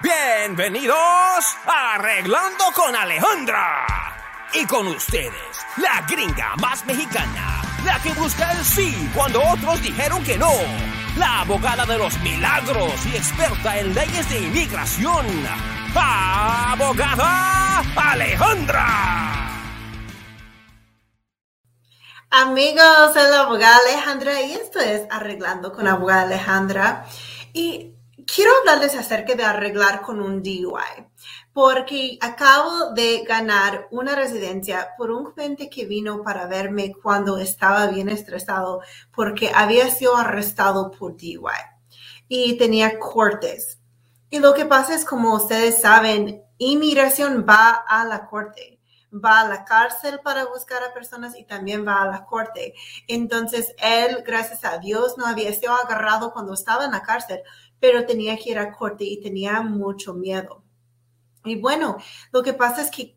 Bienvenidos a Arreglando con Alejandra. Y con ustedes, la gringa más mexicana, la que busca el sí cuando otros dijeron que no, la abogada de los milagros y experta en leyes de inmigración, abogada Alejandra. Amigos, soy la abogada Alejandra y esto es Arreglando con abogada Alejandra. Y quiero hablarles acerca de arreglar con un DUI, porque acabo de ganar una residencia por un cliente que vino para verme cuando estaba bien estresado porque había sido arrestado por DUI y tenía cortes. Y lo que pasa es, como ustedes saben, inmigración va a la corte va a la cárcel para buscar a personas y también va a la corte. Entonces, él, gracias a Dios, no había sido agarrado cuando estaba en la cárcel, pero tenía que ir a corte y tenía mucho miedo. Y bueno, lo que pasa es que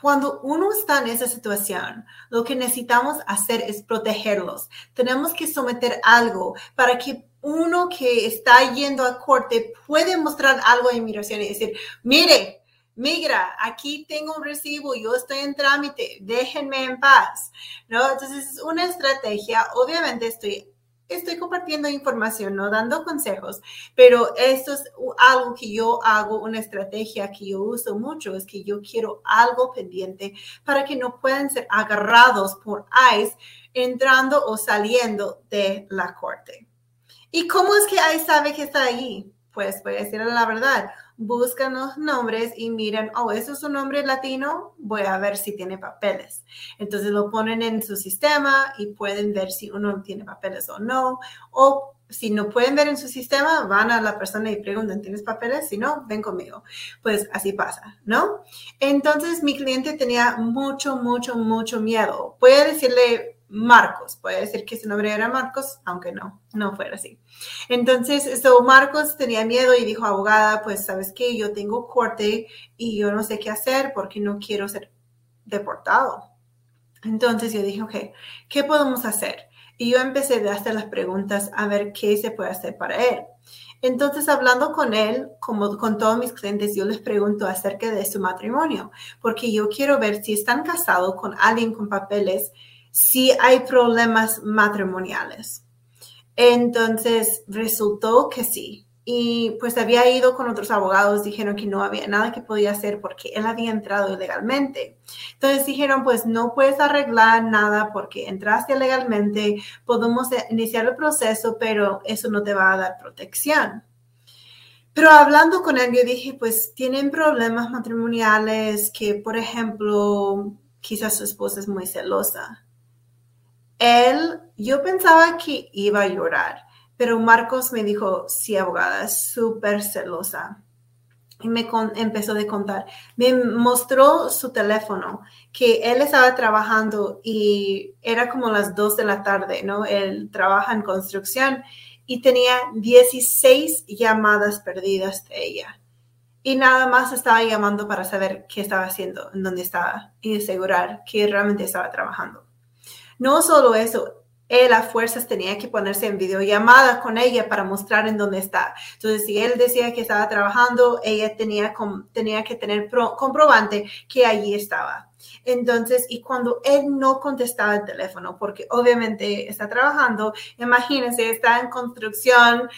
cuando uno está en esa situación, lo que necesitamos hacer es protegerlos. Tenemos que someter algo para que uno que está yendo a corte puede mostrar algo a inmigración y decir, mire, migra, aquí tengo un recibo, yo estoy en trámite, déjenme en paz, ¿no? Entonces es una estrategia, obviamente estoy, estoy compartiendo información, no dando consejos, pero esto es algo que yo hago, una estrategia que yo uso mucho, es que yo quiero algo pendiente para que no puedan ser agarrados por ICE entrando o saliendo de la corte. ¿Y cómo es que ICE sabe que está ahí? Pues voy a decirle la verdad buscan los nombres y miran, oh, eso es un nombre latino, voy a ver si tiene papeles. Entonces lo ponen en su sistema y pueden ver si uno tiene papeles o no. O si no pueden ver en su sistema, van a la persona y preguntan, ¿tienes papeles? Si no, ven conmigo. Pues así pasa, ¿no? Entonces mi cliente tenía mucho, mucho, mucho miedo. Voy a decirle Marcos. Puede decir que su nombre era Marcos, aunque no, no fuera así. Entonces, eso Marcos tenía miedo y dijo, abogada, pues sabes que yo tengo corte y yo no sé qué hacer porque no quiero ser deportado. Entonces yo dije, ok, ¿qué podemos hacer? Y yo empecé a hacer las preguntas a ver qué se puede hacer para él. Entonces, hablando con él, como con todos mis clientes, yo les pregunto acerca de su matrimonio, porque yo quiero ver si están casados con alguien con papeles si hay problemas matrimoniales. Entonces resultó que sí. Y pues había ido con otros abogados, dijeron que no había nada que podía hacer porque él había entrado ilegalmente. Entonces dijeron, pues no puedes arreglar nada porque entraste ilegalmente, podemos iniciar el proceso, pero eso no te va a dar protección. Pero hablando con él, yo dije, pues tienen problemas matrimoniales que, por ejemplo, quizás su esposa es muy celosa él, yo pensaba que iba a llorar, pero Marcos me dijo, sí, abogada, es súper celosa. Y me empezó a contar. Me mostró su teléfono, que él estaba trabajando y era como las 2 de la tarde, ¿no? Él trabaja en construcción y tenía 16 llamadas perdidas de ella. Y nada más estaba llamando para saber qué estaba haciendo, en dónde estaba y asegurar que realmente estaba trabajando. No solo eso, él a fuerzas tenía que ponerse en videollamada con ella para mostrar en dónde está. Entonces, si él decía que estaba trabajando, ella tenía, tenía que tener comprobante que allí estaba. Entonces, y cuando él no contestaba el teléfono, porque obviamente está trabajando, imagínense, está en construcción,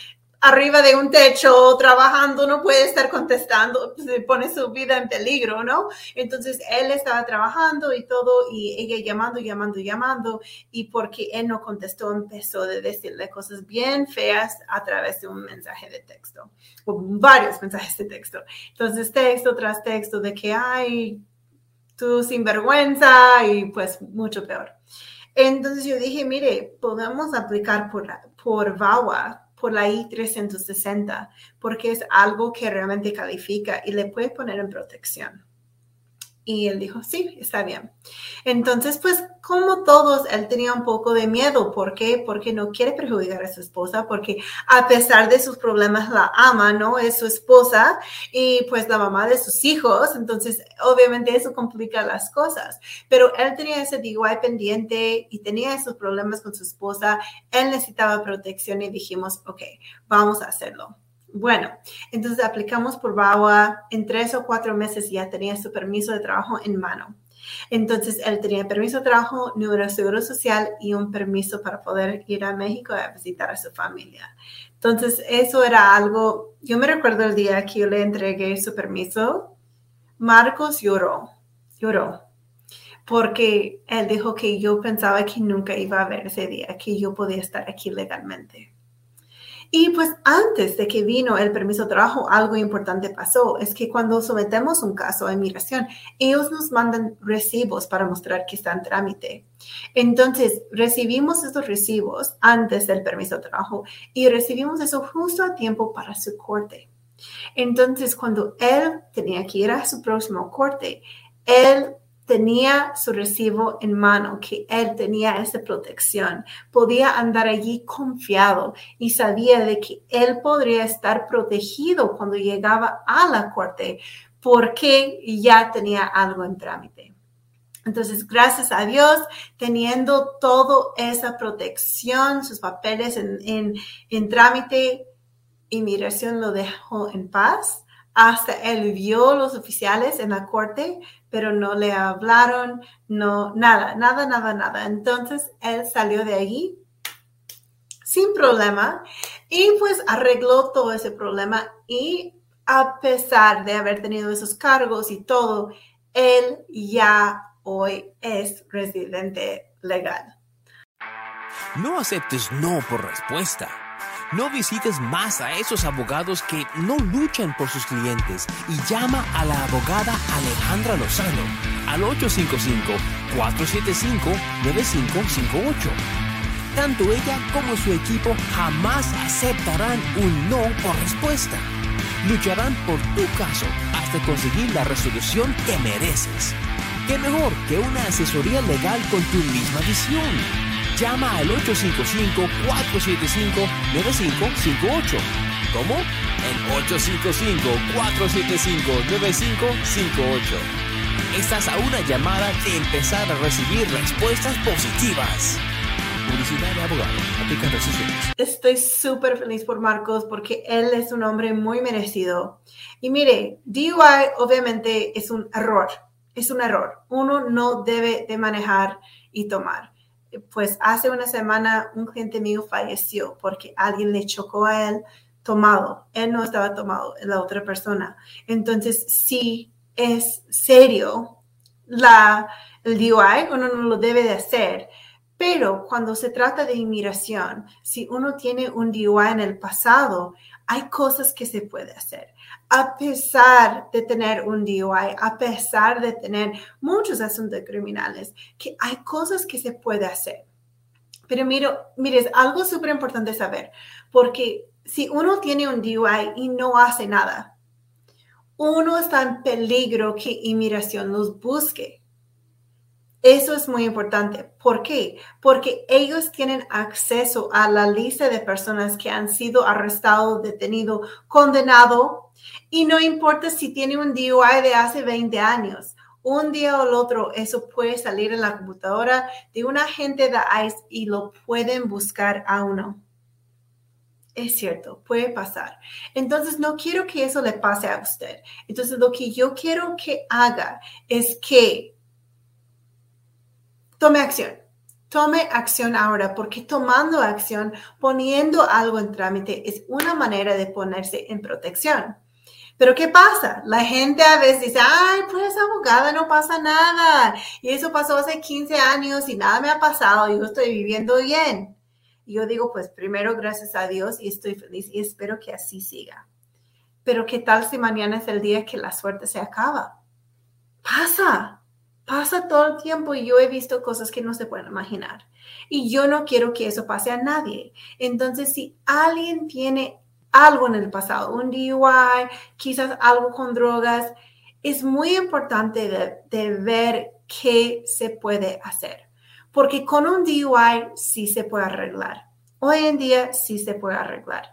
arriba de un techo trabajando, no puede estar contestando, se pone su vida en peligro, ¿no? Entonces él estaba trabajando y todo, y ella llamando, llamando, llamando, y porque él no contestó, empezó a decirle cosas bien feas a través de un mensaje de texto, o varios mensajes de texto. Entonces, texto tras texto de que, ay, tú sinvergüenza, y pues mucho peor. Entonces yo dije, mire, podemos aplicar por, por VAWA por la I-360, porque es algo que realmente califica y le puede poner en protección. Y él dijo, sí, está bien. Entonces, pues como todos, él tenía un poco de miedo. ¿Por qué? Porque no quiere perjudicar a su esposa, porque a pesar de sus problemas la ama, ¿no? Es su esposa y pues la mamá de sus hijos. Entonces, obviamente eso complica las cosas. Pero él tenía ese DUI pendiente y tenía esos problemas con su esposa. Él necesitaba protección y dijimos, ok, vamos a hacerlo Bueno, entonces aplicamos por VAWA. En tres o cuatro meses ya tenía su permiso de trabajo en mano. Entonces, él tenía permiso de trabajo, número de seguro social y un permiso para poder ir a México a visitar a su familia. Entonces, eso era algo, yo me recuerdo el día que yo le entregué su permiso, Marcos lloró, lloró, porque él dijo que yo pensaba que nunca iba a ver ese día, que yo podía estar aquí legalmente. Y pues antes de que vino el permiso de trabajo, algo importante pasó. Es que cuando sometemos un caso a inmigración, ellos nos mandan recibos para mostrar que está en trámite. Entonces, recibimos esos recibos antes del permiso de trabajo y recibimos eso justo a tiempo para su corte. Entonces, cuando él tenía que ir a su próximo corte, él tenía su recibo en mano, que él tenía esa protección, podía andar allí confiado y sabía de que él podría estar protegido cuando llegaba a la corte porque ya tenía algo en trámite. Entonces, gracias a Dios, teniendo toda esa protección, sus papeles en, en, en trámite, inmigración lo dejó en paz hasta él vio los oficiales en la corte, pero no le hablaron, no, nada, nada, nada, nada. Entonces él salió de allí sin problema y pues arregló todo ese problema y a pesar de haber tenido esos cargos y todo, él ya hoy es residente legal. No aceptes no por respuesta no visites más a esos abogados que no luchan por sus clientes y llama a la abogada Alejandra Lozano al 855-475-9558. Tanto ella como su equipo jamás aceptarán un no por respuesta. Lucharán por tu caso hasta conseguir la resolución que mereces. ¿Qué mejor que una asesoría legal con tu misma visión? Llama al 855-475-9558. ¿Cómo? El 855-475-9558. Estás a una llamada de empezar a recibir respuestas positivas. Publicidad de abogado. Aplican restricciones. Estoy súper feliz por Marcos porque él es un hombre muy merecido. Y mire, DUI obviamente es un error. Es un error. Uno no debe de manejar y tomar pues hace una semana un cliente mío falleció porque alguien le chocó a él tomado. Él no estaba tomado, la otra persona. Entonces, sí es serio la, el DUI, uno no lo debe de hacer. Pero cuando se trata de inmigración, si uno tiene un DUI en el pasado, hay cosas que se puede hacer a pesar de tener un DUI, a pesar de tener muchos asuntos criminales, que hay cosas que se puede hacer. Pero mire, mire es algo súper importante saber, porque si uno tiene un DUI y no hace nada, uno está en peligro que inmigración los busque. Eso es muy importante. ¿Por qué? Porque ellos tienen acceso a la lista de personas que han sido arrestados, detenidos, condenados y no importa si tiene un DUI de hace 20 años, un día o el otro eso puede salir en la computadora de un agente de ICE y lo pueden buscar a uno. Es cierto, puede pasar. Entonces, no quiero que eso le pase a usted. Entonces, lo que yo quiero que haga es que tome acción. Tome acción ahora, porque tomando acción, poniendo algo en trámite, es una manera de ponerse en protección. Pero ¿qué pasa? La gente a veces dice, ay, pues abogada, no pasa nada. Y eso pasó hace 15 años y nada me ha pasado, yo estoy viviendo bien. Y yo digo, pues primero, gracias a Dios y estoy feliz y espero que así siga. Pero ¿qué tal si mañana es el día que la suerte se acaba? Pasa, pasa todo el tiempo y yo he visto cosas que no se pueden imaginar. Y yo no quiero que eso pase a nadie. Entonces, si alguien tiene algo en el pasado, un DUI, quizás algo con drogas, es muy importante de, ver qué se puede hacer. Porque con un DUI sí se puede arreglar. Hoy en día sí se puede arreglar.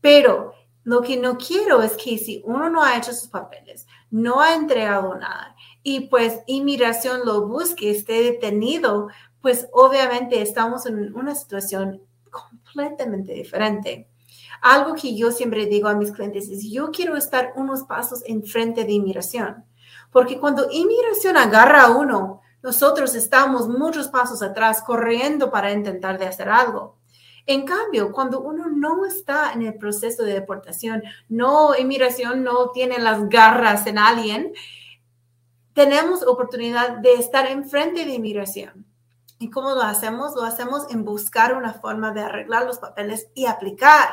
Pero lo que no quiero es que si uno no ha hecho sus papeles, no ha entregado nada y pues inmigración lo busque, esté detenido, pues obviamente estamos en una situación completamente diferente. Algo que yo siempre digo a mis clientes es, yo quiero estar unos pasos enfrente de inmigración, porque cuando inmigración agarra a uno, nosotros estamos muchos pasos atrás corriendo para intentar de hacer algo. En cambio, cuando uno no está en el proceso de deportación, no, inmigración no tiene las garras en alguien, tenemos oportunidad de estar enfrente de inmigración. ¿Y cómo lo hacemos? Lo hacemos en buscar una forma de arreglar los papeles y aplicar.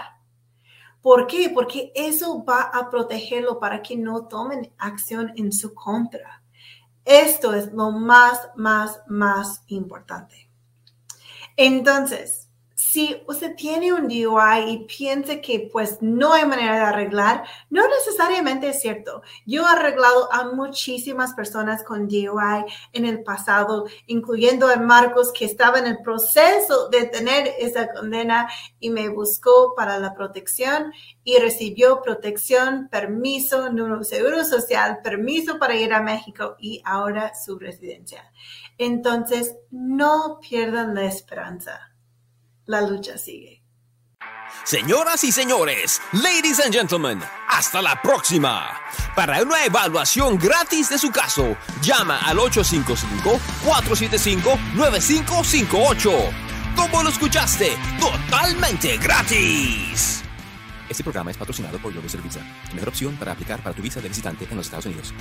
¿Por qué? Porque eso va a protegerlo para que no tomen acción en su contra. Esto es lo más, más, más importante. Entonces, si usted tiene un DUI y piensa que pues no hay manera de arreglar, no necesariamente es cierto. Yo he arreglado a muchísimas personas con DUI en el pasado, incluyendo a Marcos que estaba en el proceso de tener esa condena y me buscó para la protección y recibió protección, permiso, seguro social, permiso para ir a México y ahora su residencia. Entonces, no pierdan la esperanza la lucha sigue. Señoras y señores, ladies and gentlemen, hasta la próxima. Para una evaluación gratis de su caso, llama al 855-475-9558. ¿Cómo lo escuchaste? Totalmente gratis. Este programa es patrocinado por Global Visa, la mejor opción para aplicar para tu visa de visitante en los Estados Unidos.